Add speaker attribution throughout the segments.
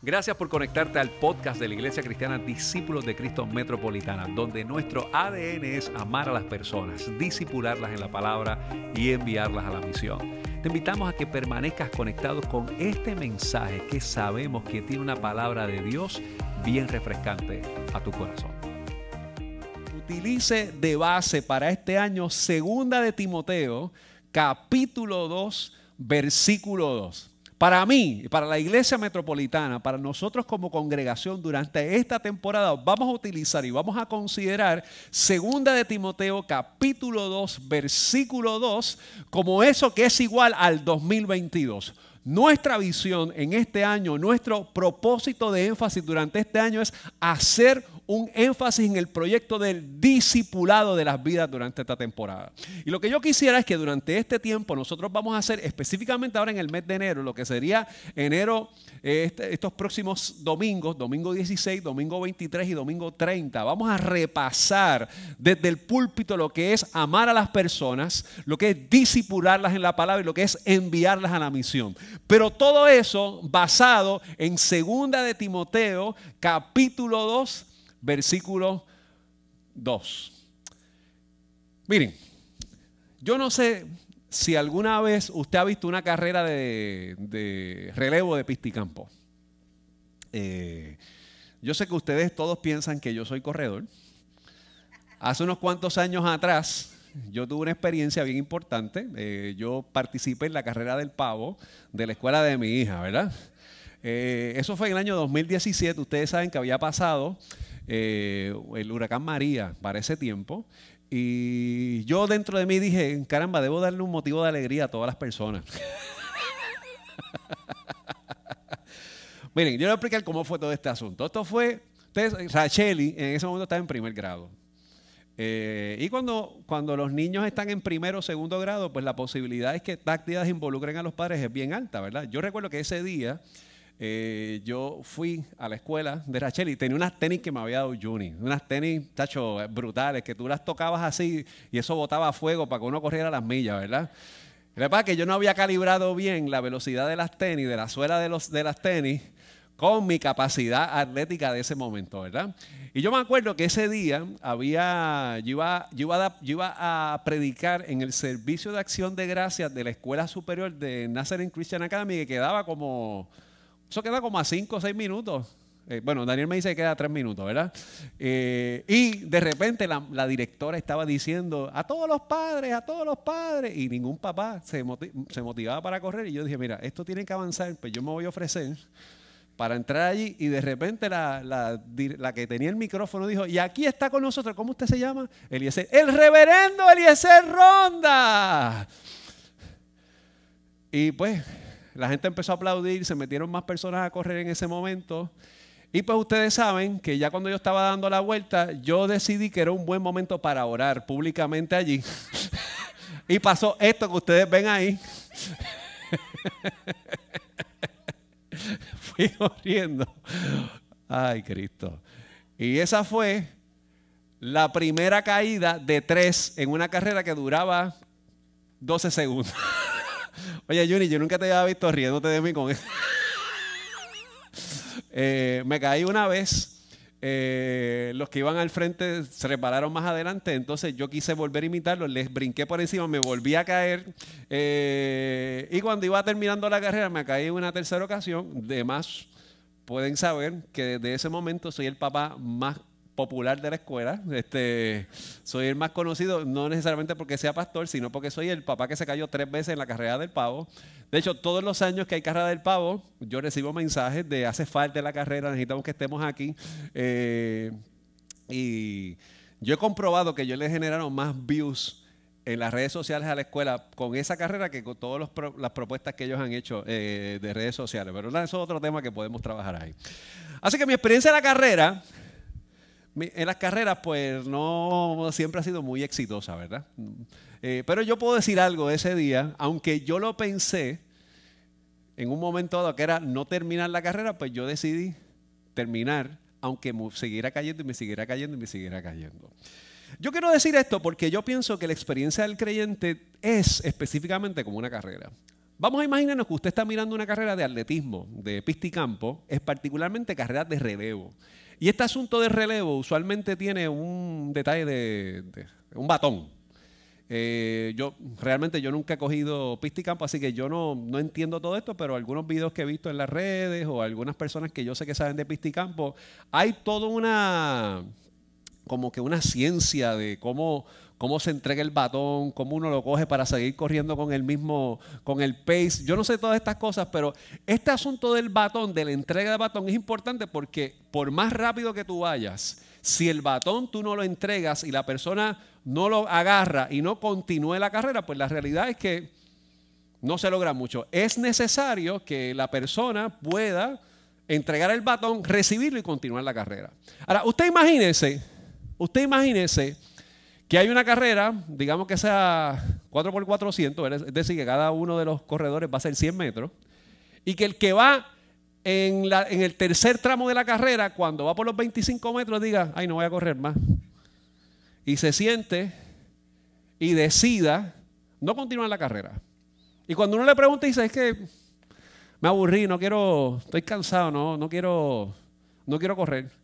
Speaker 1: Gracias por conectarte al podcast de la Iglesia Cristiana Discípulos de Cristo Metropolitana, donde nuestro ADN es amar a las personas, disipularlas en la palabra y enviarlas a la misión. Te invitamos a que permanezcas conectado con este mensaje que sabemos que tiene una palabra de Dios bien refrescante a tu corazón. Utilice de base para este año Segunda de Timoteo, capítulo 2, versículo 2. Para mí, para la iglesia metropolitana, para nosotros como congregación durante esta temporada vamos a utilizar y vamos a considerar segunda de Timoteo capítulo 2 versículo 2 como eso que es igual al 2022. Nuestra visión en este año, nuestro propósito de énfasis durante este año es hacer un énfasis en el proyecto del discipulado de las vidas durante esta temporada. Y lo que yo quisiera es que durante este tiempo nosotros vamos a hacer específicamente ahora en el mes de enero, lo que sería enero, eh, este, estos próximos domingos, domingo 16, domingo 23 y domingo 30, vamos a repasar desde el púlpito lo que es amar a las personas, lo que es disipularlas en la palabra y lo que es enviarlas a la misión. Pero todo eso basado en segunda de Timoteo, capítulo 2, versículo 2. Miren, yo no sé si alguna vez usted ha visto una carrera de, relevo de pisticampo. Eh, yo sé que ustedes todos piensan que yo soy corredor. Hace unos cuantos años atrás, yo tuve una experiencia bien importante. Eh, yo participé en la carrera del pavo de la escuela de mi hija, ¿verdad? Eh, eso fue en el año 2017. Ustedes saben que había pasado eh, el huracán María para ese tiempo. Y yo dentro de mí dije, caramba, debo darle un motivo de alegría a todas las personas. Miren, yo le voy a explicar cómo fue todo este asunto. Esto fue, ustedes, Racheli en ese momento estaba en primer grado. Eh, y cuando, cuando los niños están en primero o segundo grado, pues la posibilidad es que actividades involucren a los padres es bien alta, ¿verdad? Yo recuerdo que ese día eh, yo fui a la escuela de Rachel y tenía unas tenis que me había dado Juni, unas tenis, tacho, brutales, que tú las tocabas así y eso botaba fuego para que uno corriera las millas, ¿verdad? Lo que es que yo no había calibrado bien la velocidad de las tenis, de la suela de, los, de las tenis, con mi capacidad atlética de ese momento, ¿verdad? Y yo me acuerdo que ese día había, yo iba, iba, a, iba a predicar en el servicio de acción de gracias de la Escuela Superior de Nazareth Christian Academy, que quedaba como eso queda como a 5 o 6 minutos. Eh, bueno, Daniel me dice que queda 3 minutos, ¿verdad? Eh, y de repente la, directora estaba diciendo a todos los padres, a todos los padres, y ningún papá se, motivaba para correr. Y yo dije, mira, esto tiene que avanzar, pues yo me voy a ofrecer para entrar allí. Y de repente la, la que tenía el micrófono dijo, y aquí está con nosotros, ¿cómo usted se llama? Eliezer, el reverendo Eliezer Ronda. Y pues la gente empezó a aplaudir, se metieron más personas a correr en ese momento. Y pues ustedes saben que ya cuando yo estaba dando la vuelta, yo decidí que era un buen momento para orar públicamente allí. y pasó esto que ustedes ven ahí. Fui corriendo. Ay, Cristo. Y esa fue la primera caída de tres en una carrera que duraba 12 segundos. Oye, Juni, yo nunca te había visto riéndote de mí con eso. Eh, me caí una vez. Eh, los que iban al frente se repararon más adelante, entonces yo quise volver a imitarlos, les brinqué por encima, me volví a caer eh, y cuando iba terminando la carrera me caí una tercera ocasión, de más pueden saber que desde ese momento soy el papá más popular de la escuela. Este, soy el más conocido, no necesariamente porque sea pastor, sino porque soy el papá que se cayó tres veces en la carrera del pavo. De hecho, todos los años que hay carrera del pavo, yo recibo mensajes de hace falta la carrera, necesitamos que estemos aquí. Eh, y yo he comprobado que yo le generaron más views en las redes sociales a la escuela con esa carrera que con todas las propuestas que ellos han hecho eh, de redes sociales. Pero eso es otro tema que podemos trabajar ahí. Así que mi experiencia en la carrera en las carreras, pues no siempre ha sido muy exitosa, ¿verdad? Eh, pero yo puedo decir algo ese día, aunque yo lo pensé en un momento dado que era no terminar la carrera, pues yo decidí terminar, aunque me siguiera cayendo y me siguiera cayendo y me siguiera cayendo. Yo quiero decir esto porque yo pienso que la experiencia del creyente es específicamente como una carrera. Vamos a imaginarnos que usted está mirando una carrera de atletismo, de pista y campo, es particularmente carreras de relevo. Y este asunto de relevo usualmente tiene un detalle de, un batón. Eh, yo realmente yo nunca he cogido pista y campo, así que yo no, no, entiendo todo esto, pero algunos videos que he visto en las redes o algunas personas que yo sé que saben de pista y campo, hay toda una como que una ciencia de cómo, cómo se entrega el batón, cómo uno lo coge para seguir corriendo con el mismo, con el pace. Yo no sé todas estas cosas, pero este asunto del batón, de la entrega de batón, es importante porque por más rápido que tú vayas, si el batón tú no lo entregas y la persona no lo agarra y no continúe la carrera, pues la realidad es que no se logra mucho. Es necesario que la persona pueda entregar el batón, recibirlo y continuar la carrera. Ahora, usted imagínese Usted imagínese que hay una carrera, digamos que sea 4x400, es decir, que cada uno de los corredores va a ser 100 metros, y que el que va en, el tercer tramo de la carrera, cuando va por los 25 metros, diga, ay, no voy a correr más. Y se siente y decida no continuar la carrera. Y cuando uno le pregunta, dice, es que me aburrí, no quiero, estoy cansado, no, no quiero, no quiero correr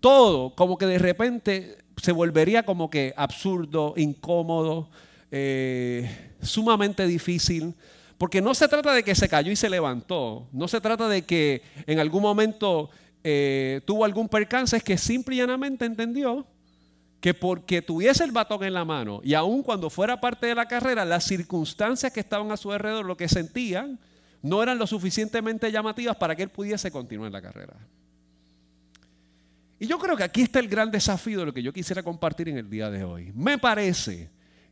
Speaker 1: todo como que de repente se volvería como que absurdo, incómodo, eh, sumamente difícil. Porque no se trata de que se cayó y se levantó, no se trata de que en algún momento eh, tuvo algún percance, es que simple y llanamente entendió que porque tuviese el batón en la mano y aun cuando fuera parte de la carrera, las circunstancias que estaban a su alrededor, lo que sentían, no eran lo suficientemente llamativas para que él pudiese continuar la carrera. Y yo creo que aquí está el gran desafío de lo que yo quisiera compartir en el día de hoy. Me parece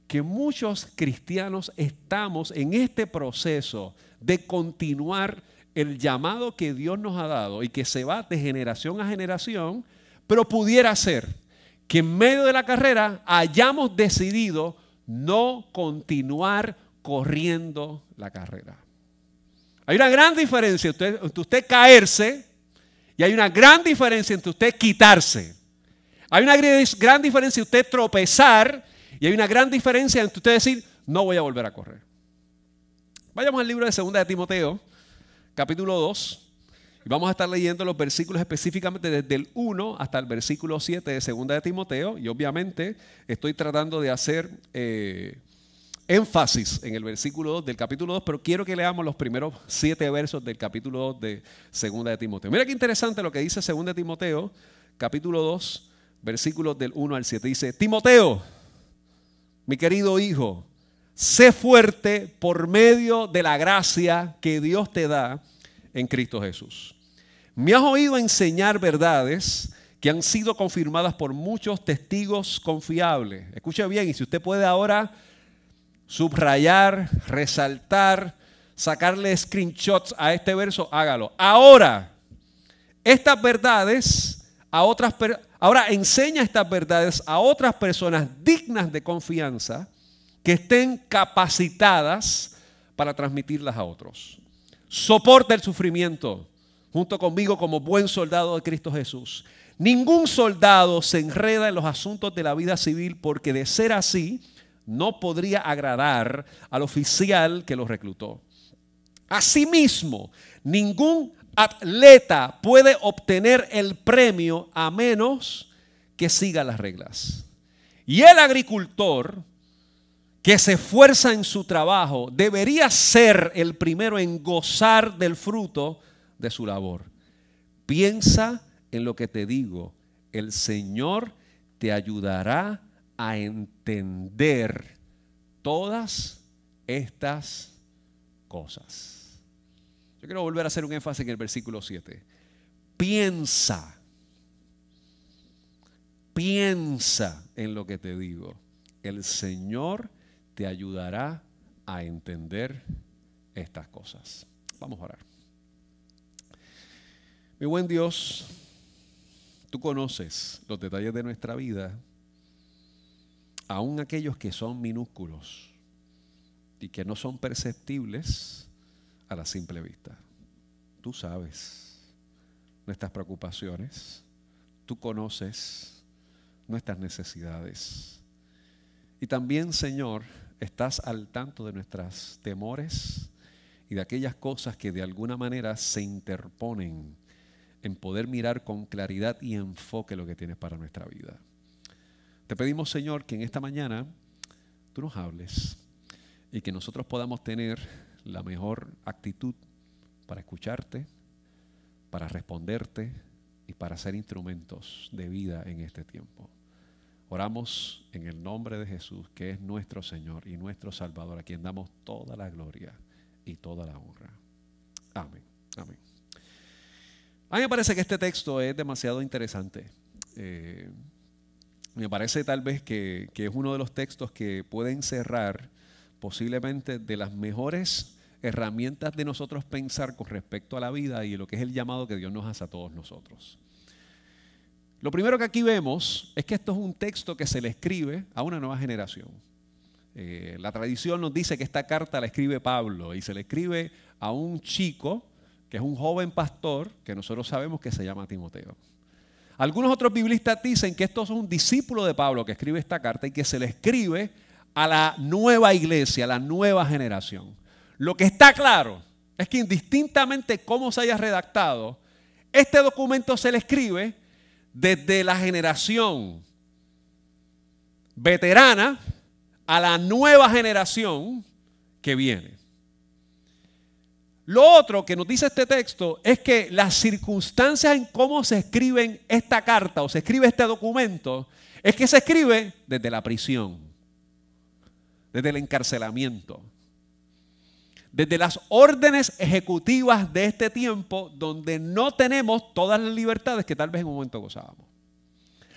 Speaker 1: que muchos cristianos estamos en este proceso de continuar el llamado que Dios nos ha dado y que se va de generación a generación, pero pudiera ser que en medio de la carrera hayamos decidido no continuar corriendo la carrera. Hay una gran diferencia entre usted caerse y hay una gran diferencia entre usted quitarse. Hay una gran diferencia entre usted tropezar y hay una gran diferencia entre usted decir, no voy a volver a correr. Vayamos al libro de Segunda de Timoteo, capítulo 2. Y vamos a estar leyendo los versículos específicamente desde el 1 hasta el versículo 7 de Segunda de Timoteo. Y obviamente estoy tratando de hacer eh, énfasis en el versículo 2 del capítulo 2, pero quiero que leamos los primeros siete versos del capítulo 2 de Segunda de Timoteo. Mira qué interesante lo que dice Segunda de Timoteo, capítulo 2, versículos del 1 al 7. Dice, Timoteo, mi querido hijo, sé fuerte por medio de la gracia que Dios te da en Cristo Jesús. Me has oído enseñar verdades que han sido confirmadas por muchos testigos confiables. Escuche bien, y si usted puede ahora subrayar, resaltar, sacarle screenshots a este verso, hágalo. Ahora, estas verdades a otras ahora enseña estas verdades a otras personas dignas de confianza que estén capacitadas para transmitirlas a otros. Soporta el sufrimiento junto conmigo como buen soldado de Cristo Jesús. Ningún soldado se enreda en los asuntos de la vida civil porque de ser así, no podría agradar al oficial que lo reclutó. Asimismo, ningún atleta puede obtener el premio a menos que siga las reglas. Y el agricultor que se esfuerza en su trabajo debería ser el primero en gozar del fruto de su labor. Piensa en lo que te digo. El Señor te ayudará a entender todas estas cosas. Yo quiero volver a hacer un énfasis en el versículo 7. Piensa, piensa en lo que te digo. El Señor te ayudará a entender estas cosas. Vamos a orar. Mi buen Dios, tú conoces los detalles de nuestra vida aún aquellos que son minúsculos y que no son perceptibles a la simple vista. Tú sabes nuestras preocupaciones, tú conoces nuestras necesidades. Y también, Señor, estás al tanto de nuestros temores y de aquellas cosas que de alguna manera se interponen en poder mirar con claridad y enfoque lo que tienes para nuestra vida. Te pedimos, Señor, que en esta mañana tú nos hables y que nosotros podamos tener la mejor actitud para escucharte, para responderte y para ser instrumentos de vida en este tiempo. Oramos en el nombre de Jesús, que es nuestro Señor y nuestro Salvador, a quien damos toda la gloria y toda la honra. Amén. Amén. A mí me parece que este texto es demasiado interesante. Eh, me parece tal vez que, que, es uno de los textos que pueden cerrar posiblemente de las mejores herramientas de nosotros pensar con respecto a la vida y lo que es el llamado que Dios nos hace a todos nosotros. Lo primero que aquí vemos es que esto es un texto que se le escribe a una nueva generación. Eh, la tradición nos dice que esta carta la escribe Pablo y se le escribe a un chico que es un joven pastor que nosotros sabemos que se llama Timoteo. Algunos otros biblistas dicen que esto es un discípulo de Pablo que escribe esta carta y que se le escribe a la nueva iglesia, a la nueva generación. Lo que está claro es que indistintamente cómo se haya redactado, este documento se le escribe desde la generación veterana a la nueva generación que viene. Lo otro que nos dice este texto es que las circunstancias en cómo se escribe esta carta o se escribe este documento es que se escribe desde la prisión, desde el encarcelamiento, desde las órdenes ejecutivas de este tiempo donde no tenemos todas las libertades que tal vez en un momento gozábamos.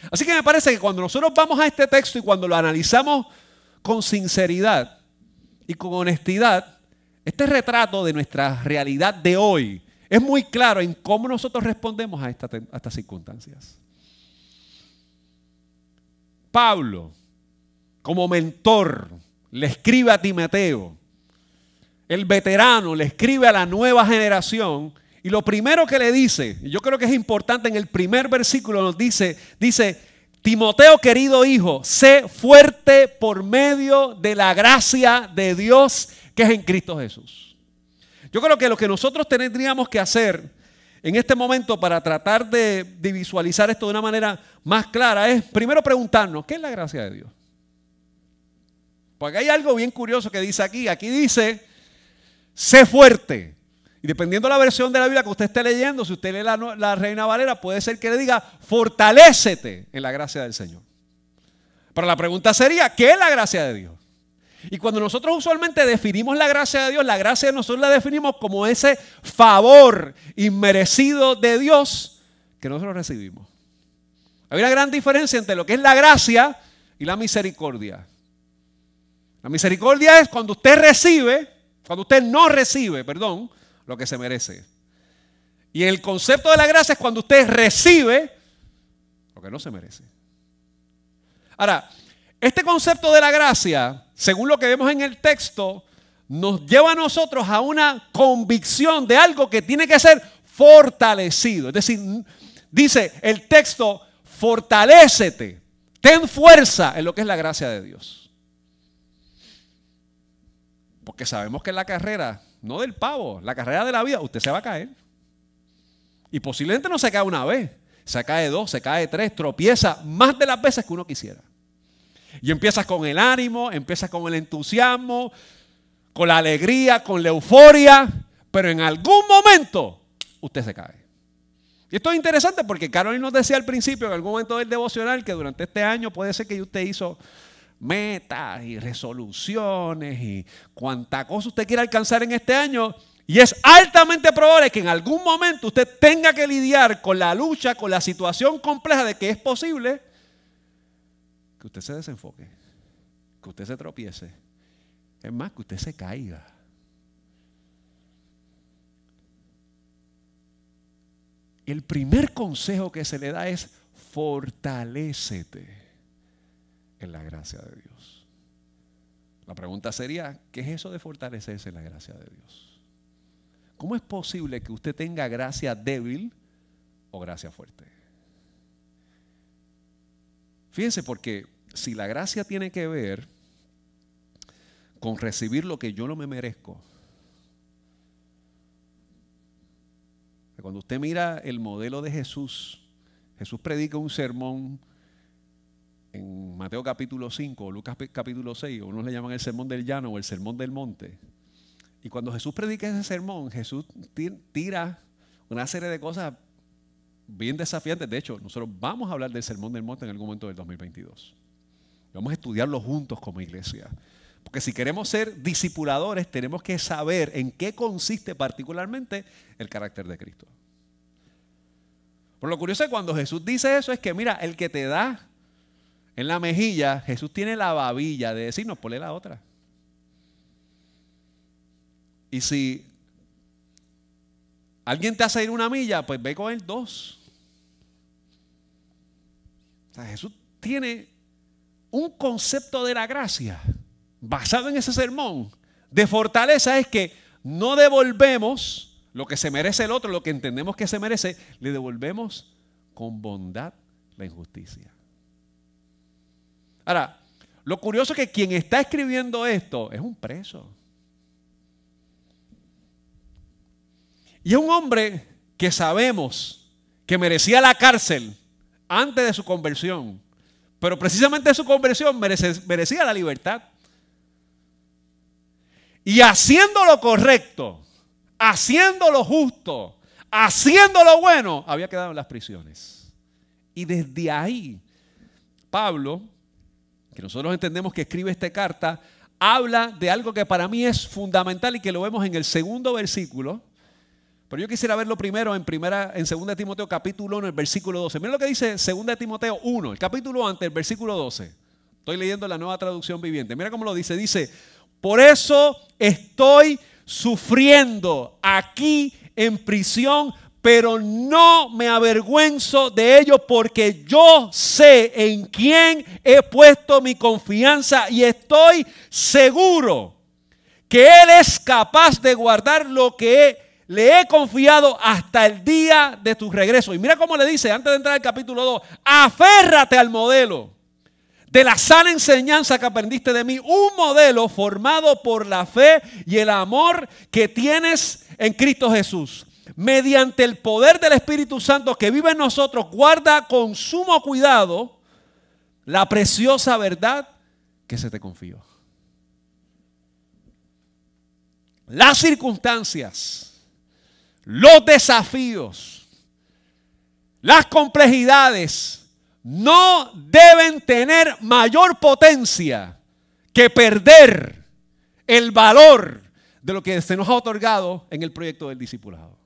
Speaker 1: Así que me parece que cuando nosotros vamos a este texto y cuando lo analizamos con sinceridad y con honestidad, este retrato de nuestra realidad de hoy es muy claro en cómo nosotros respondemos a, estas circunstancias. Pablo, como mentor, le escribe a Timoteo, el veterano le escribe a la nueva generación y lo primero que le dice, y yo creo que es importante en el primer versículo nos dice, dice, Timoteo querido hijo, sé fuerte por medio de la gracia de Dios que es en Cristo Jesús. Yo creo que lo que nosotros tendríamos que hacer en este momento para tratar de, de visualizar esto de una manera más clara es primero preguntarnos, ¿qué es la gracia de Dios? Porque hay algo bien curioso que dice aquí. Aquí dice, sé fuerte. Y dependiendo de la versión de la Biblia que usted esté leyendo, si usted lee la, Reina Valera, puede ser que le diga, fortalécete en la gracia del Señor. Pero la pregunta sería, ¿qué es la gracia de Dios? Y cuando nosotros usualmente definimos la gracia de Dios, la gracia nosotros la definimos como ese favor inmerecido de Dios que nosotros recibimos. Hay una gran diferencia entre lo que es la gracia y la misericordia. La misericordia es cuando usted recibe, cuando usted no recibe, perdón, lo que se merece. Y el concepto de la gracia es cuando usted recibe lo que no se merece. Ahora, este concepto de la gracia, según lo que vemos en el texto, nos lleva a nosotros a una convicción de algo que tiene que ser fortalecido. Es decir, dice el texto, fortalécete, ten fuerza en lo que es la gracia de Dios. Porque sabemos que la carrera, no del pavo, la carrera de la vida, usted se va a caer. Y posiblemente no se cae una vez, se cae dos, se cae tres, tropieza más de las veces que uno quisiera. Y empiezas con el ánimo, empiezas con el entusiasmo, con la alegría, con la euforia, pero en algún momento usted se cae. Y esto es interesante porque Carolina nos decía al principio, en algún momento del devocional, que durante este año puede ser que usted hizo metas y resoluciones y cuanta cosa usted quiera alcanzar en este año. Y es altamente probable que en algún momento usted tenga que lidiar con la lucha, con la situación compleja de que es posible que usted se desenfoque, que usted se tropiece. Es más, que usted se caiga. El primer consejo que se le da es fortalécete en la gracia de Dios. La pregunta sería, ¿qué es eso de fortalecerse en la gracia de Dios? ¿Cómo es posible que usted tenga gracia débil o gracia fuerte? Fíjense, porque si la gracia tiene que ver con recibir lo que yo no me merezco, Cuando usted mira el modelo de Jesús, Jesús predica un sermón en Mateo capítulo 5 o Lucas capítulo 6, o unos le llaman el sermón del llano o el sermón del monte. Y cuando Jesús predica ese sermón, Jesús tira una serie de cosas bien desafiantes. De hecho, nosotros vamos a hablar del sermón del monte en algún momento del 2022. Vamos a estudiarlo juntos como iglesia. Porque si queremos ser discipuladores, tenemos que saber en qué consiste particularmente el carácter de Cristo. Por lo curioso es cuando Jesús dice eso es que, mira, el que te da en la mejilla, Jesús tiene la babilla de decirnos, ponle la otra. Y si alguien te hace ir una milla, pues ve con él dos. O sea, Jesús tiene un concepto de la gracia basado en ese sermón de fortaleza es que no devolvemos lo que se merece el otro, lo que entendemos que se merece, le devolvemos con bondad la injusticia. Ahora, lo curioso es que quien está escribiendo esto es un preso. Y es un hombre que sabemos que merecía la cárcel antes de su conversión. Pero precisamente su conversión merecía la libertad. Y haciendo lo correcto, haciendo lo justo, haciendo lo bueno, había quedado en las prisiones. Y desde ahí, Pablo, que nosotros entendemos que escribe esta carta, habla de algo que para mí es fundamental y que lo vemos en el segundo versículo. Pero yo quisiera verlo primero en primera, en 2 Timoteo capítulo 1, el versículo 12. Mira lo que dice 2 Timoteo 1, el capítulo antes, el versículo 12. Estoy leyendo la nueva traducción viviente. Mira cómo lo dice. Dice, por eso estoy sufriendo aquí en prisión, pero no me avergüenzo de ello porque yo sé en quién he puesto mi confianza y estoy seguro que Él es capaz de guardar lo que le he confiado hasta el día de tu regreso. Y mira cómo le dice antes de entrar al capítulo 2, aférrate al modelo de la sana enseñanza que aprendiste de mí, un modelo formado por la fe y el amor que tienes en Cristo Jesús. Mediante el poder del Espíritu Santo que vive en nosotros, guarda con sumo cuidado la preciosa verdad que se te confió. Las circunstancias, los desafíos, las complejidades, no deben tener mayor potencia que perder el valor de lo que se nos ha otorgado en el proyecto del discipulado.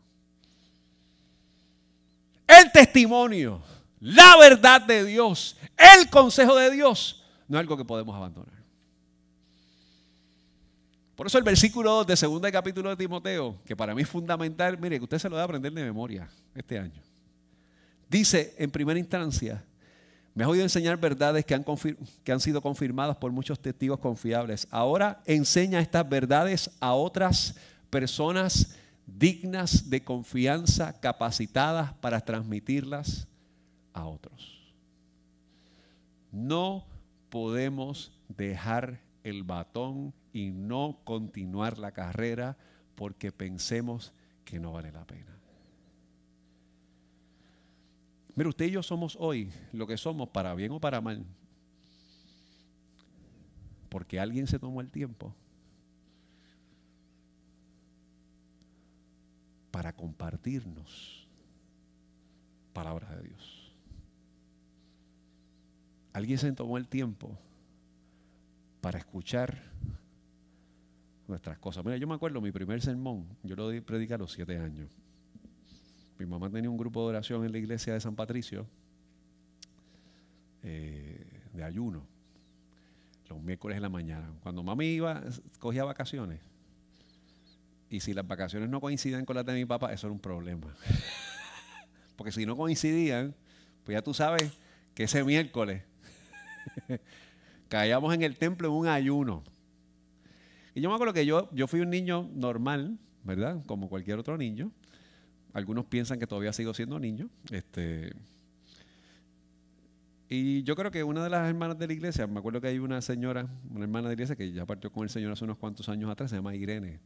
Speaker 1: El testimonio, la verdad de Dios, el consejo de Dios, no es algo que podemos abandonar. Por eso el versículo 2 de segundo capítulo de Timoteo, que para mí es fundamental, mire, que usted se lo debe aprender de memoria este año. Dice en primera instancia, me has oído enseñar verdades que han, que han, sido confirmadas por muchos testigos confiables. Ahora enseña estas verdades a otras personas dignas de confianza, capacitadas para transmitirlas a otros. No podemos dejar el batón y no continuar la carrera porque pensemos que no vale la pena. Mire, usted y yo somos hoy lo que somos para bien o para mal. Porque alguien se tomó el tiempo para compartirnos palabras de Dios. Alguien se tomó el tiempo para escuchar nuestras cosas. Mira, yo me acuerdo mi primer sermón, yo lo prediqué a los siete años. Mi mamá tenía un grupo de oración en la iglesia de San Patricio, eh, de ayuno, los miércoles en la mañana. Cuando mami iba, cogía vacaciones. Y si las vacaciones no coincidían con las de mi papá, eso era un problema. Porque si no coincidían, pues ya tú sabes que ese miércoles caíamos en el templo en un ayuno. Y yo me acuerdo que yo, yo fui un niño normal, ¿verdad? Como cualquier otro niño. Algunos piensan que todavía sigo siendo niño. Este, y yo creo que una de las hermanas de la iglesia, me acuerdo que hay una señora, una hermana de la iglesia que ya partió con el Señor hace unos cuantos años atrás, se llama Irene.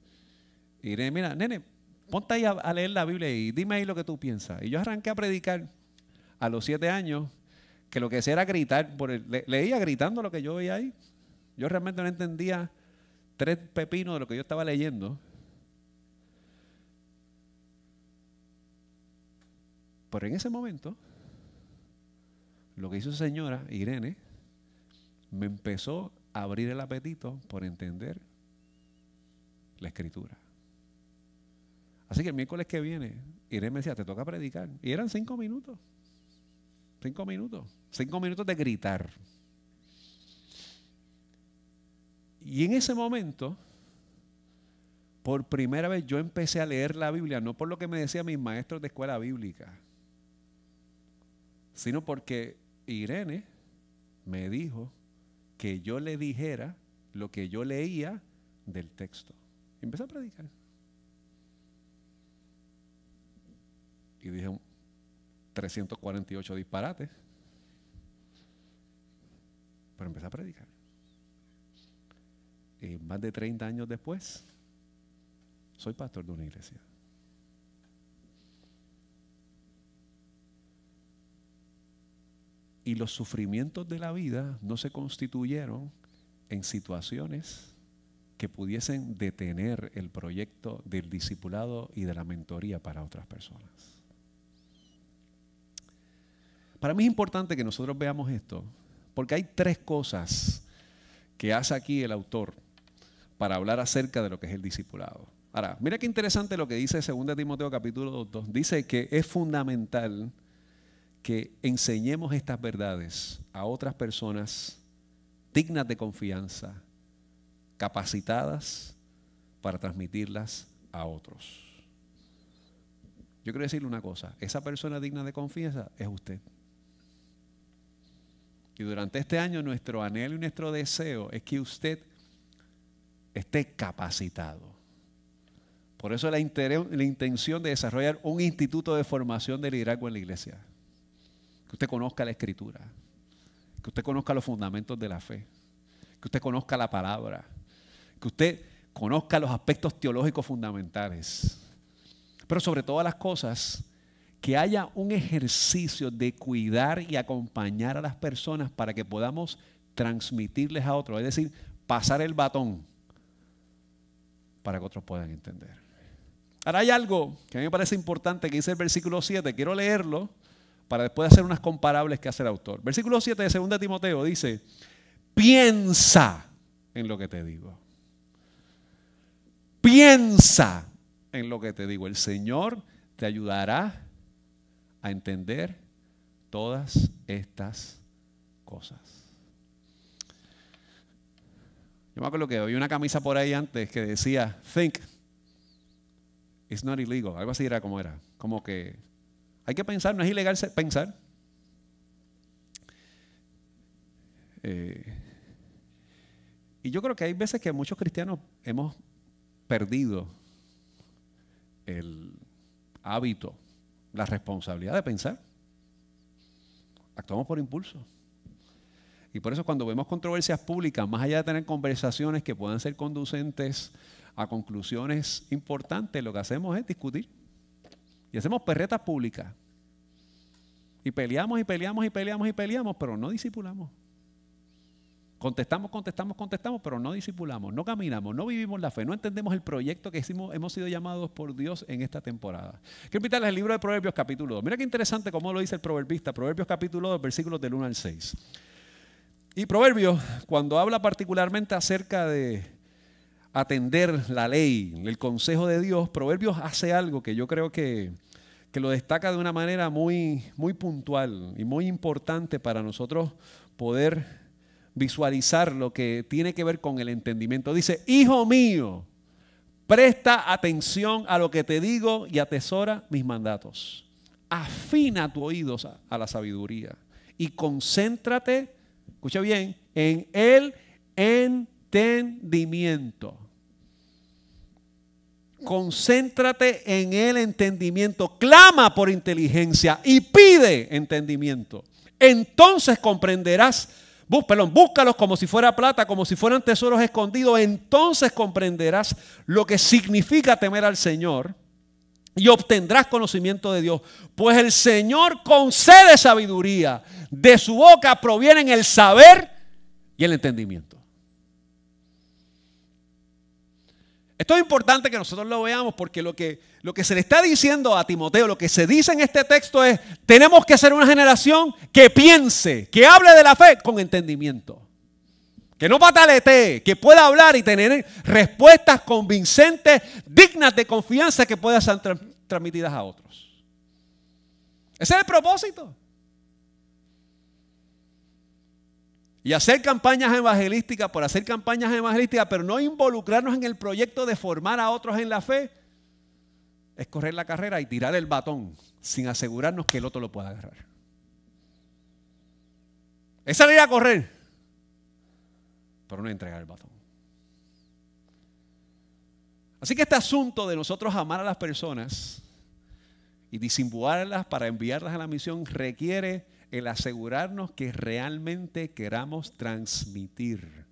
Speaker 1: Irene, mira, nene, ponte ahí a, leer la Biblia y dime ahí lo que tú piensas. Y yo arranqué a predicar a los siete años, que lo que hacía era gritar, por leía gritando lo que yo veía ahí. Yo realmente no entendía tres pepinos de lo que yo estaba leyendo. Pero en ese momento, lo que hizo señora, Irene, me empezó a abrir el apetito por entender la escritura. Así que el miércoles que viene, Irene me decía, te toca predicar. Y eran cinco minutos. Cinco minutos. Cinco minutos de gritar. Y en ese momento, por primera vez yo empecé a leer la Biblia, no por lo que me decían mis maestros de escuela bíblica, sino porque Irene me dijo que yo le dijera lo que yo leía del texto. Empecé a predicar. Y dije 348 disparates. Pero empecé a predicar. Y más de 30 años después, soy pastor de una iglesia. Y los sufrimientos de la vida no se constituyeron en situaciones que pudiesen detener el proyecto del discipulado y de la mentoría para otras personas. Para mí es importante que nosotros veamos esto, porque hay tres cosas que hace aquí el autor para hablar acerca de lo que es el discipulado. Ahora, mira qué interesante lo que dice 2 Timoteo capítulo 2. Dice que es fundamental que enseñemos estas verdades a otras personas dignas de confianza, capacitadas para transmitirlas a otros. Yo quiero decirle una cosa, esa persona digna de confianza es usted. Y durante este año nuestro anhelo y nuestro deseo es que usted esté capacitado. Por eso la, la intención de desarrollar un instituto de formación de liderazgo en la iglesia que usted conozca la escritura, que usted conozca los fundamentos de la fe, que usted conozca la palabra, que usted conozca los aspectos teológicos fundamentales. Pero sobre todas las cosas, que haya un ejercicio de cuidar y acompañar a las personas para que podamos transmitirles a otros, es decir, pasar el batón para que otros puedan entender. Ahora hay algo que a mí me parece importante que dice el versículo 7, quiero leerlo para después hacer unas comparables que hace el autor. Versículo 7 de 2 Timoteo dice, piensa en lo que te digo. Piensa en lo que te digo. El Señor te ayudará a entender todas estas cosas. Yo me acuerdo que había una camisa por ahí antes que decía, think, it's not illegal. Algo así era como era. Como que hay que pensar, no es ilegal pensar. Eh, y yo creo que hay veces que muchos cristianos hemos perdido el hábito, la responsabilidad de pensar. Actuamos por impulso. Y por eso cuando vemos controversias públicas, más allá de tener conversaciones que puedan ser conducentes a conclusiones importantes, lo que hacemos es discutir. Y hacemos perretas públicas. Y peleamos y peleamos y peleamos y peleamos, pero no disipulamos. Contestamos, contestamos, contestamos, pero no disipulamos, no caminamos, no vivimos la fe, no entendemos el proyecto que hemos sido llamados por Dios en esta temporada. Quiero invitarles al libro de Proverbios capítulo 2. Mira qué interesante cómo lo dice el proverbista, Proverbios capítulo 2, versículos del 1 al 6. Y Proverbios, cuando habla particularmente acerca de atender la ley, el consejo de Dios, Proverbios hace algo que yo creo que que lo destaca de una manera muy, muy puntual y muy importante para nosotros poder visualizar lo que tiene que ver con el entendimiento. Dice, hijo mío, presta atención a lo que te digo y atesora mis mandatos. Afina tu oídos a, la sabiduría y concéntrate, escucha bien, en el entendimiento Concéntrate en el entendimiento. Clama por inteligencia y pide entendimiento. Entonces comprenderás. Perdón, búscalos como si fuera plata, como si fueran tesoros escondidos. Entonces comprenderás lo que significa temer al Señor y obtendrás conocimiento de Dios. Pues el Señor concede sabiduría. De su boca provienen el saber y el entendimiento. Esto es importante que nosotros lo veamos porque lo que, lo que se le está diciendo a Timoteo, lo que se dice en este texto es, tenemos que ser una generación que piense, que hable de la fe con entendimiento. Que no pataletee, que pueda hablar y tener respuestas convincentes, dignas de confianza que puedan ser transmitidas a otros. Ese es el propósito. Y hacer campañas evangelísticas por hacer campañas evangelísticas, pero no involucrarnos en el proyecto de formar a otros en la fe, es correr la carrera y tirar el batón sin asegurarnos que el otro lo pueda agarrar. Es salir a correr, pero no entregar el batón. Así que este asunto de nosotros amar a las personas y disimbularlas para enviarlas a la misión requiere el asegurarnos que realmente queramos transmitir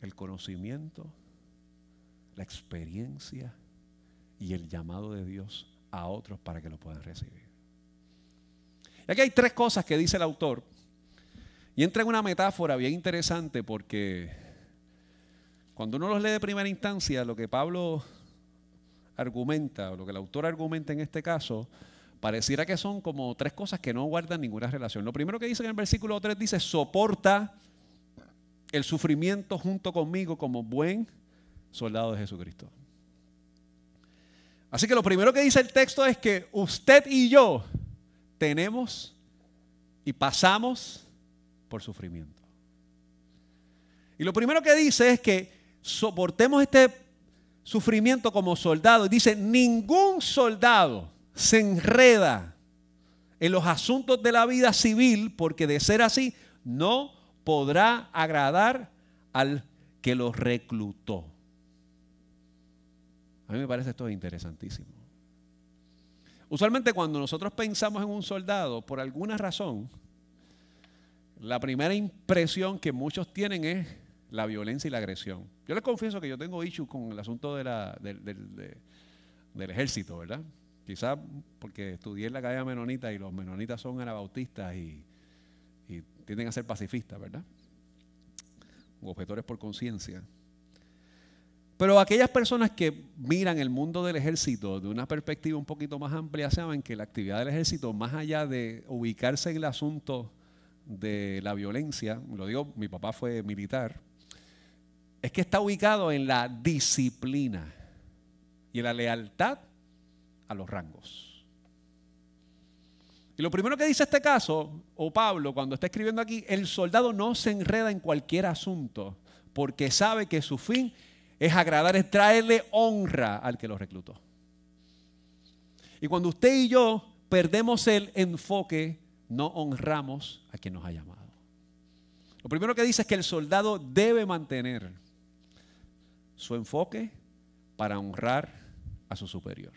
Speaker 1: el conocimiento, la experiencia y el llamado de Dios a otros para que lo puedan recibir. Y aquí hay tres cosas que dice el autor. Y entra en una metáfora bien interesante porque cuando uno los lee de primera instancia, lo que Pablo argumenta, o lo que el autor argumenta en este caso, pareciera que son como tres cosas que no guardan ninguna relación. Lo primero que dice en el versículo 3 dice, soporta el sufrimiento junto conmigo como buen soldado de Jesucristo. Así que lo primero que dice el texto es que usted y yo tenemos y pasamos por sufrimiento. Y lo primero que dice es que soportemos este sufrimiento como soldado. Dice, ningún soldado se enreda en los asuntos de la vida civil, porque de ser así, no podrá agradar al que lo reclutó. A mí me parece esto interesantísimo. Usualmente cuando nosotros pensamos en un soldado, por alguna razón, la primera impresión que muchos tienen es la violencia y la agresión. Yo les confieso que yo tengo issues con el asunto del ejército, ¿verdad? Quizás porque estudié en la Academia Menonita y los menonitas son anabautistas y, y tienden a ser pacifistas, ¿verdad? objetores por conciencia. Pero aquellas personas que miran el mundo del ejército de una perspectiva un poquito más amplia saben que la actividad del ejército, más allá de ubicarse en el asunto de la violencia, lo digo, mi papá fue militar, es que está ubicado en la disciplina y en la lealtad a los rangos. Y lo primero que dice este caso, o Pablo, cuando está escribiendo aquí, el soldado no se enreda en cualquier asunto, porque sabe que su fin es agradar, es traerle honra al que lo reclutó. Y cuando usted y yo perdemos el enfoque, no honramos a quien nos ha llamado. Lo primero que dice es que el soldado debe mantener su enfoque para honrar a su superior.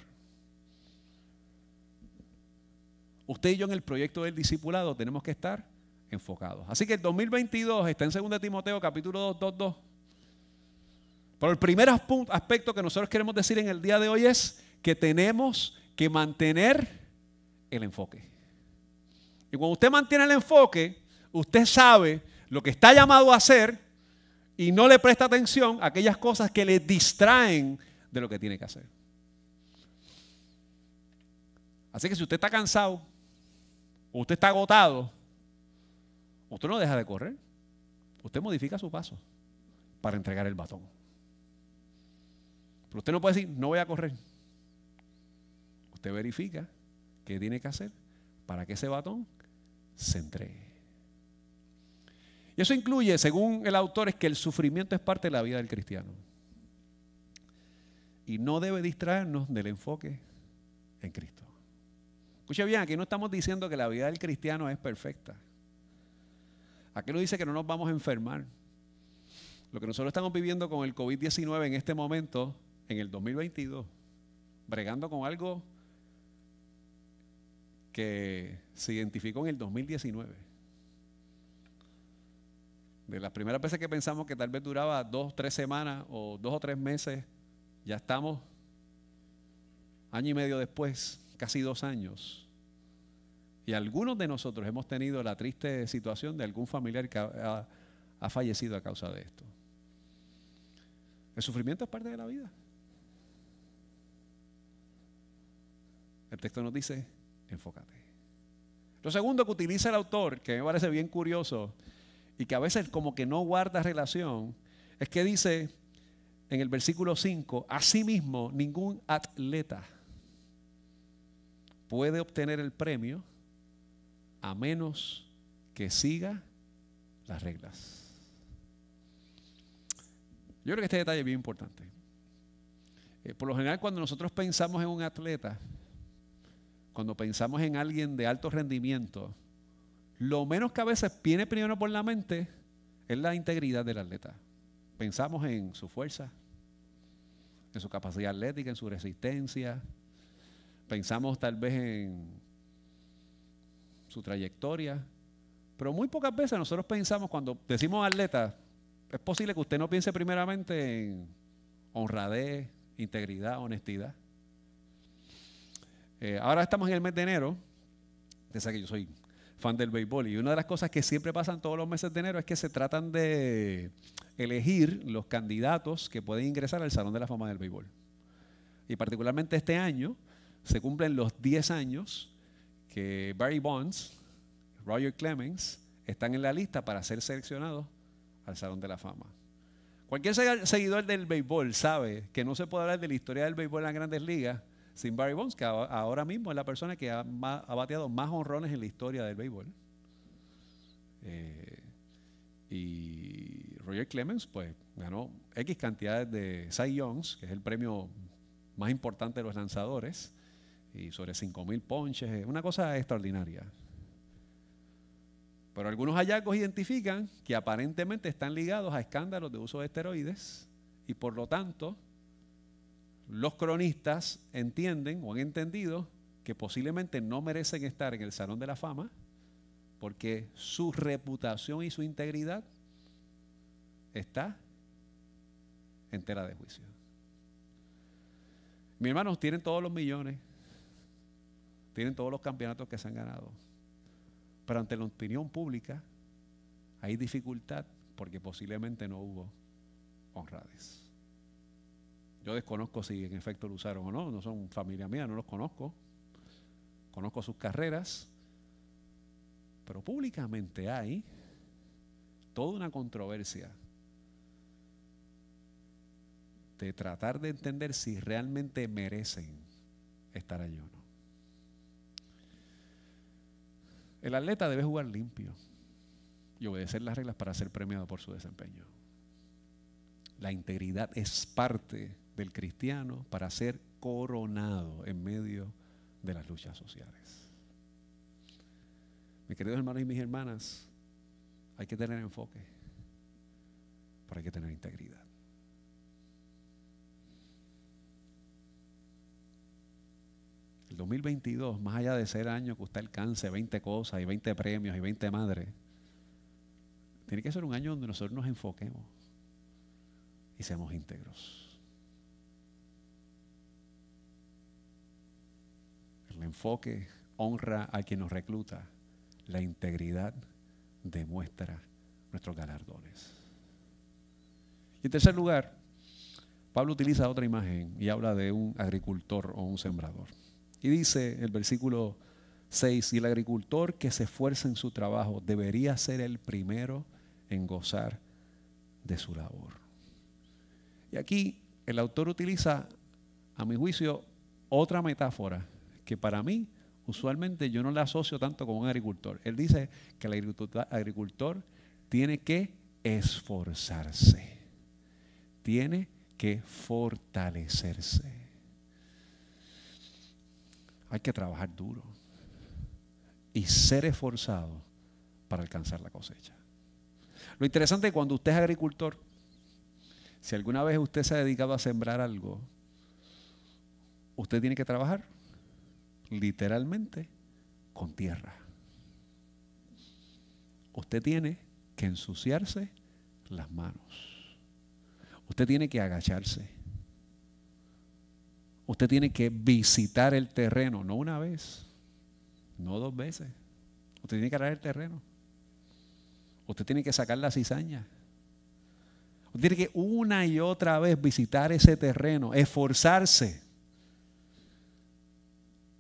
Speaker 1: Usted y yo en el proyecto del discipulado tenemos que estar enfocados. Así que el 2022 está en 2 Timoteo capítulo 2, 2, 2. Pero el primer aspecto que nosotros queremos decir en el día de hoy es que tenemos que mantener el enfoque. Y cuando usted mantiene el enfoque, usted sabe lo que está llamado a hacer y no le presta atención a aquellas cosas que le distraen de lo que tiene que hacer. Así que si usted está cansado, usted está agotado, usted no deja de correr. Usted modifica su paso para entregar el batón. Pero usted no puede decir, no voy a correr. Usted verifica qué tiene que hacer para que ese batón se entregue. Y eso incluye, según el autor, es que el sufrimiento es parte de la vida del cristiano. Y no debe distraernos del enfoque en Cristo. Escuche bien, aquí no estamos diciendo que la vida del cristiano es perfecta. Aquí no dice que no nos vamos a enfermar. Lo que nosotros estamos viviendo con el COVID-19 en este momento, en el 2022, bregando con algo que se identificó en el 2019. De las primeras veces que pensamos que tal vez duraba dos, tres semanas o dos o tres meses, ya estamos año y medio después, casi dos años, y algunos de nosotros hemos tenido la triste situación de algún familiar que ha, fallecido a causa de esto. El sufrimiento es parte de la vida. El texto nos dice, enfócate. Lo segundo que utiliza el autor, que me parece bien curioso y que a veces como que no guarda relación, es que dice en el versículo 5, asimismo ningún atleta puede obtener el premio a menos que siga las reglas. Yo creo que este detalle es bien importante. Eh, por lo general, cuando nosotros pensamos en un atleta, cuando pensamos en alguien de alto rendimiento, lo menos que a veces viene primero por la mente es la integridad del atleta. Pensamos en su fuerza, en su capacidad atlética, en su resistencia. Pensamos tal vez en su trayectoria. Pero muy pocas veces nosotros pensamos, cuando decimos atleta, es posible que usted no piense primeramente en honradez, integridad, honestidad. Eh, ahora estamos en el mes de enero. Usted que yo soy fan del béisbol y una de las cosas que siempre pasan todos los meses de enero es que se tratan de elegir los candidatos que pueden ingresar al Salón de la Fama del Béisbol. Y particularmente este año se cumplen los 10 años que Barry Bonds, Roger Clemens están en la lista para ser seleccionados al Salón de la Fama. Cualquier seguidor del béisbol sabe que no se puede hablar de la historia del béisbol en las grandes ligas sin Barry Bonds, que ahora mismo es la persona que ha, bateado más honrones en la historia del béisbol. Eh, y Roger Clemens, pues, ganó X cantidades de Cy Youngs, que es el premio más importante de los lanzadores, y sobre 5.000 ponches, una cosa extraordinaria. Pero algunos hallazgos identifican que aparentemente están ligados a escándalos de uso de esteroides y por lo tanto los cronistas entienden o han entendido que posiblemente no merecen estar en el Salón de la Fama porque su reputación y su integridad está en tela de juicio. Mis hermanos tienen todos los millones, tienen todos los campeonatos que se han ganado, pero ante la opinión pública hay dificultad porque posiblemente no hubo honradez. Yo desconozco si en efecto lo usaron o no, no son familia mía, no los conozco. Conozco sus carreras, pero públicamente hay toda una controversia de tratar de entender si realmente merecen estar allí o no. El atleta debe jugar limpio y obedecer las reglas para ser premiado por su desempeño. La integridad es parte del cristiano para ser coronado en medio de las luchas sociales. Mis queridos hermanos y mis hermanas, hay que tener enfoque, pero hay que tener integridad. 2022, más allá de ser año que usted alcance 20 cosas y 20 premios y 20 madres, tiene que ser un año donde nosotros nos enfoquemos y seamos íntegros. El enfoque honra a quien nos recluta. La integridad demuestra nuestros galardones. Y en tercer lugar, Pablo utiliza otra imagen y habla de un agricultor o un sembrador. Y dice el versículo 6, y el agricultor que se esfuerza en su trabajo debería ser el primero en gozar de su labor. Y aquí el autor utiliza, a mi juicio, otra metáfora que para mí usualmente yo no la asocio tanto con un agricultor. Él dice que el agricultor tiene que esforzarse, tiene que fortalecerse. Hay que trabajar duro y ser esforzado para alcanzar la cosecha. Lo interesante es cuando usted es agricultor, si alguna vez usted se ha dedicado a sembrar algo, usted tiene que trabajar literalmente con tierra. Usted tiene que ensuciarse las manos. Usted tiene que agacharse. Usted tiene que visitar el terreno, no una vez, no dos veces. Usted tiene que arar el terreno. Usted tiene que sacar la cizaña. Usted tiene que una y otra vez visitar ese terreno, esforzarse.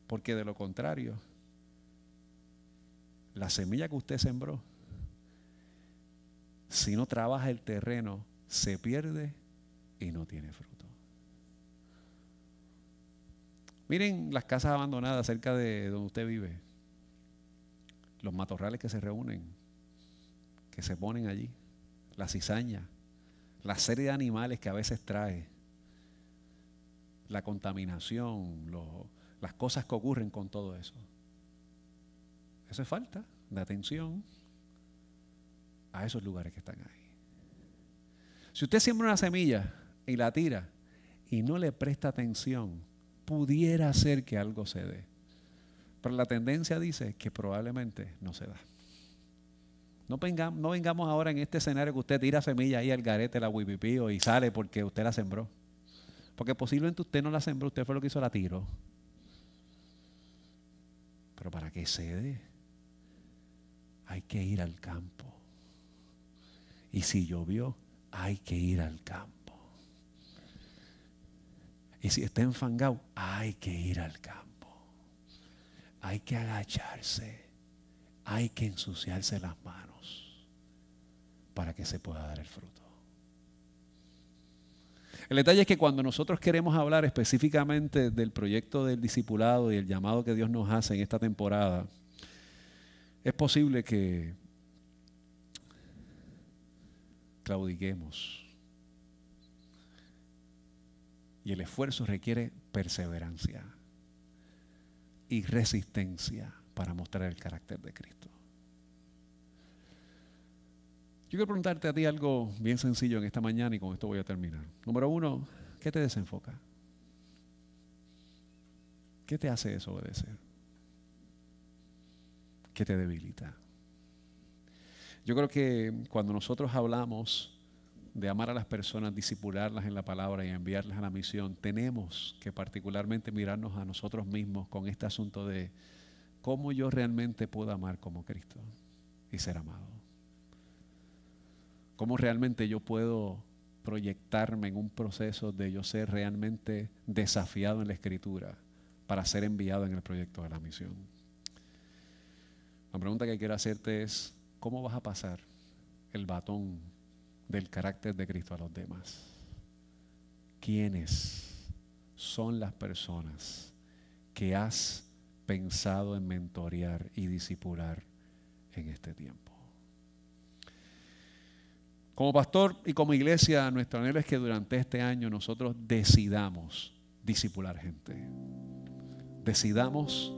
Speaker 1: Porque de lo contrario, la semilla que usted sembró, si no trabaja el terreno, se pierde y no tiene fruto. Miren las casas abandonadas cerca de donde usted vive, los matorrales que se reúnen, que se ponen allí, la cizaña, la serie de animales que a veces trae, la contaminación, las cosas que ocurren con todo eso. Eso es falta de atención a esos lugares que están ahí. Si usted siembra una semilla y la tira y no le presta atención, pudiera ser que algo se dé. Pero la tendencia dice que probablemente no se da. No, vengamos, no vengamos ahora en este escenario que usted tira semilla ahí al garete, la wipipío y sale porque usted la sembró. Porque posiblemente usted no la sembró, usted fue lo que hizo, la tiro. Pero para que se dé, hay que ir al campo. Y si llovió, hay que ir al campo. Y si está enfangado, hay que ir al campo. Hay que agacharse. Hay que ensuciarse las manos para que se pueda dar el fruto. El detalle es que cuando nosotros queremos hablar específicamente del proyecto del discipulado y el llamado que Dios nos hace en esta temporada, es posible que claudiquemos. Y el esfuerzo requiere perseverancia y resistencia para mostrar el carácter de Cristo. Yo quiero preguntarte a ti algo bien sencillo en esta mañana y con esto voy a terminar. Número uno, ¿qué te desenfoca? ¿Qué te hace desobedecer? ¿Qué te debilita? Yo creo que cuando nosotros hablamos de amar a las personas, disipularlas en la palabra y enviarlas a la misión, tenemos que particularmente mirarnos a nosotros mismos con este asunto de cómo yo realmente puedo amar como Cristo y ser amado. Cómo realmente yo puedo proyectarme en un proceso de yo ser realmente desafiado en la escritura para ser enviado en el proyecto de la misión. La pregunta que quiero hacerte es, ¿cómo vas a pasar el batón del carácter de Cristo a los demás? ¿Quiénes son las personas que has pensado en mentorear y disipular en este tiempo? Como pastor y como iglesia, nuestro anhelo es que durante este año nosotros decidamos disipular gente. Decidamos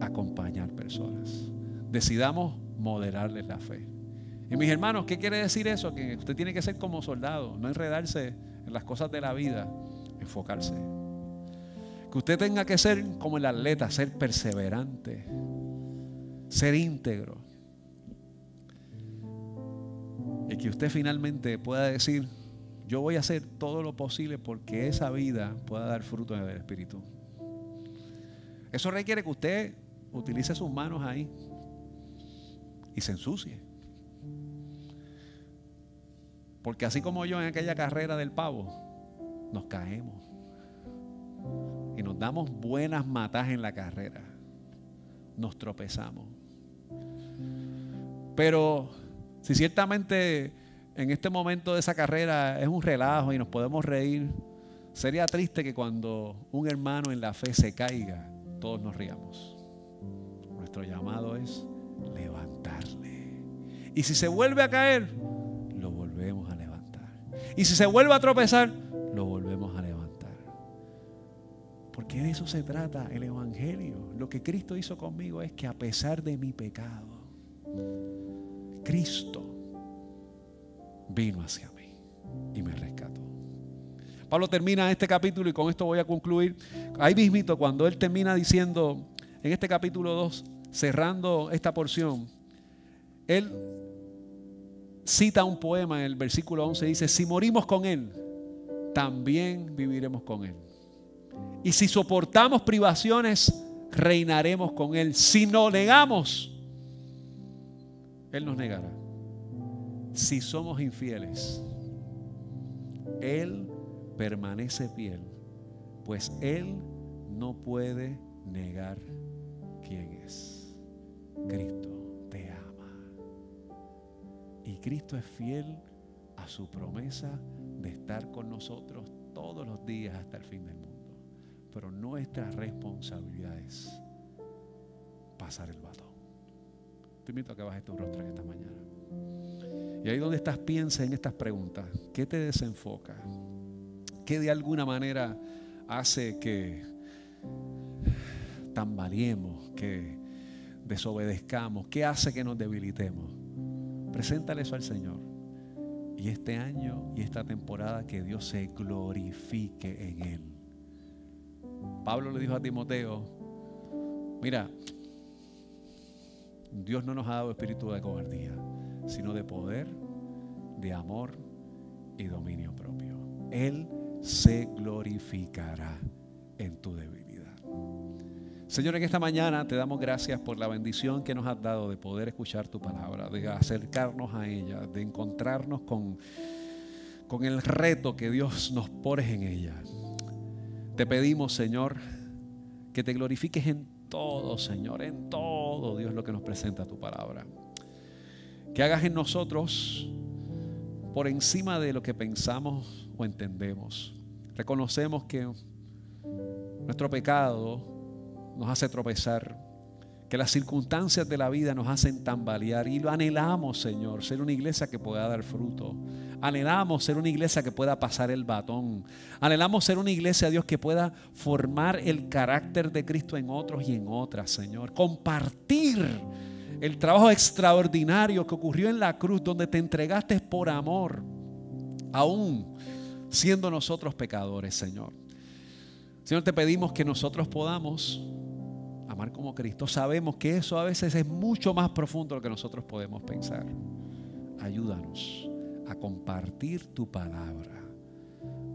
Speaker 1: acompañar personas. Decidamos moderarles la fe. Y mis hermanos, ¿qué quiere decir eso? Que usted tiene que ser como soldado, no enredarse en las cosas de la vida, enfocarse. Que usted tenga que ser como el atleta, ser perseverante, ser íntegro. Y que usted finalmente pueda decir, yo voy a hacer todo lo posible porque esa vida pueda dar fruto en el Espíritu. Eso requiere que usted utilice sus manos ahí y se ensucie. Porque así como yo en aquella carrera del pavo, nos caemos. Y nos damos buenas matas en la carrera. Nos tropezamos. Pero si ciertamente en este momento de esa carrera es un relajo y nos podemos reír, sería triste que cuando un hermano en la fe se caiga, todos nos riamos. Nuestro llamado es levantarle. Y si se vuelve a caer, Y si se vuelve a tropezar, lo volvemos a levantar. Porque de eso se trata el Evangelio. Lo que Cristo hizo conmigo es que a pesar de mi pecado, Cristo vino hacia mí y me rescató. Pablo termina este capítulo y con esto voy a concluir. Ahí mismito, cuando él termina diciendo en este capítulo 2, cerrando esta porción, él cita un poema en el versículo 11, dice, si morimos con Él, también viviremos con Él. Y si soportamos privaciones, reinaremos con Él. Si no negamos, Él nos negará. Si somos infieles, Él permanece fiel, pues Él no puede negar quién es. Cristo. Y Cristo es fiel a su promesa de estar con nosotros todos los días hasta el fin del mundo. Pero nuestra responsabilidad es pasar el batón. Te invito a que bajes tu rostro en esta mañana. Y ahí donde estás, piensa en estas preguntas. ¿Qué te desenfoca? ¿Qué de alguna manera hace que tambaleemos, que desobedezcamos? ¿Qué hace que nos debilitemos? Preséntale eso al Señor. Y este año y esta temporada que Dios se glorifique en Él. Pablo le dijo a Timoteo, mira, Dios no nos ha dado espíritu de cobardía, sino de poder, de amor y dominio propio. Él se glorificará en tu debilidad. Señor, en esta mañana te damos gracias por la bendición que nos has dado de poder escuchar tu palabra, de acercarnos a ella, de encontrarnos con, con el reto que Dios nos pone en ella. Te pedimos, Señor, que te glorifiques en todo, Señor, en todo, Dios, lo que nos presenta tu palabra. Que hagas en nosotros por encima de lo que pensamos o entendemos. Reconocemos que nuestro pecado nos hace tropezar, que las circunstancias de la vida nos hacen tambalear y lo anhelamos, Señor, ser una iglesia que pueda dar fruto. Anhelamos ser una iglesia que pueda pasar el batón. Anhelamos ser una iglesia, Dios, que pueda formar el carácter de Cristo en otros y en otras, Señor. Compartir el trabajo extraordinario que ocurrió en la cruz, donde te entregaste por amor, aún siendo nosotros pecadores, Señor. Señor, te pedimos que nosotros podamos amar como Cristo. Sabemos que eso a veces es mucho más profundo de lo que nosotros podemos pensar. Ayúdanos a compartir tu palabra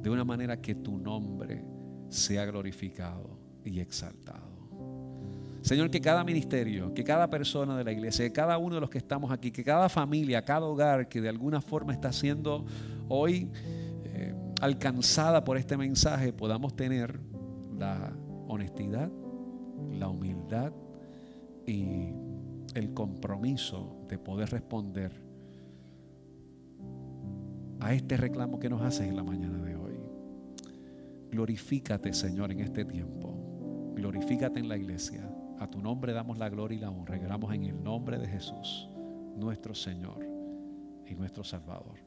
Speaker 1: de una manera que tu nombre sea glorificado y exaltado. Señor, que cada ministerio, que cada persona de la iglesia, que cada uno de los que estamos aquí, que cada familia, cada hogar que de alguna forma está siendo hoy eh, alcanzada por este mensaje, podamos tener la honestidad, la humildad y el compromiso de poder responder a este reclamo que nos haces en la mañana de hoy. Glorifícate, Señor, en este tiempo. Glorifícate en la iglesia. A tu nombre damos la gloria y la honra. Regalamos en el nombre de Jesús, nuestro Señor y nuestro Salvador.